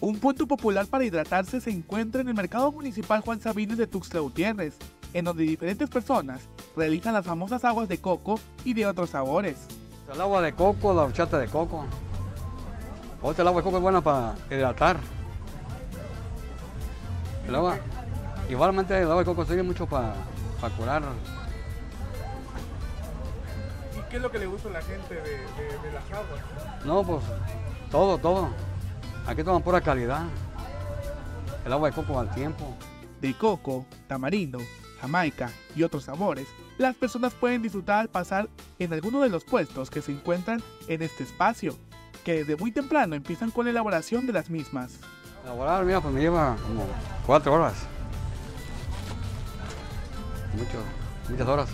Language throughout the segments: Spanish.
Un punto popular para hidratarse se encuentra en el Mercado Municipal Juan Sabines de Tuxtla Gutiérrez, en donde diferentes personas realizan las famosas aguas de coco y de otros sabores. El agua de coco, la horchata de coco. Otra, el agua de coco es buena para hidratar. El agua, igualmente el agua de coco sirve mucho para curar. ¿Y qué es lo que le gusta a la gente de, de las aguas? No, pues todo, todo. Aquí toman pura calidad. El agua de coco al tiempo. De coco, tamarindo, jamaica y otros sabores, las personas pueden disfrutar al pasar en alguno de los puestos que se encuentran en este espacio, que desde muy temprano empiezan con la elaboración de las mismas. Elaborar, mira, pues me lleva como cuatro horas. Mucho, muchas horas.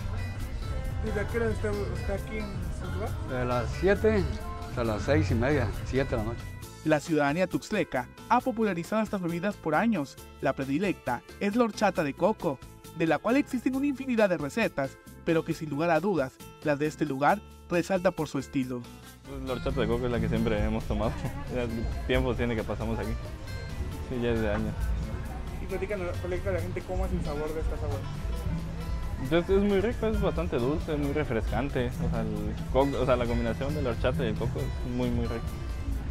¿Desde qué hora está, aquí en su lugar? De las 7 hasta las seis y media, 7 de la noche. La ciudadanía tuxleca ha popularizado estas bebidas por años. La predilecta es la horchata de coco, de la cual existen una infinidad de recetas, pero que sin lugar a dudas, la de este lugar resalta por su estilo. Pues la horchata de coco es la que siempre hemos tomado. Tiempo tiene que pasamos aquí. Sí, ya es de años. Y platican a la gente cómo es el sabor de estas aguas. Entonces es muy rico, es bastante dulce, es muy refrescante. O sea, el o sea, la combinación de la horchata y el coco es muy, muy rico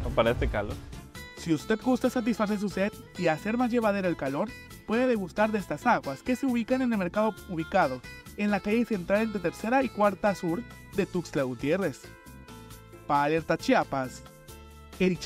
este calor. Si usted gusta satisfacer su sed y hacer más llevadero el calor, puede degustar de estas aguas que se ubican en el mercado ubicado en la calle central entre tercera y cuarta sur de Tuxtla Gutiérrez. Para Alerta Chiapas, Eric.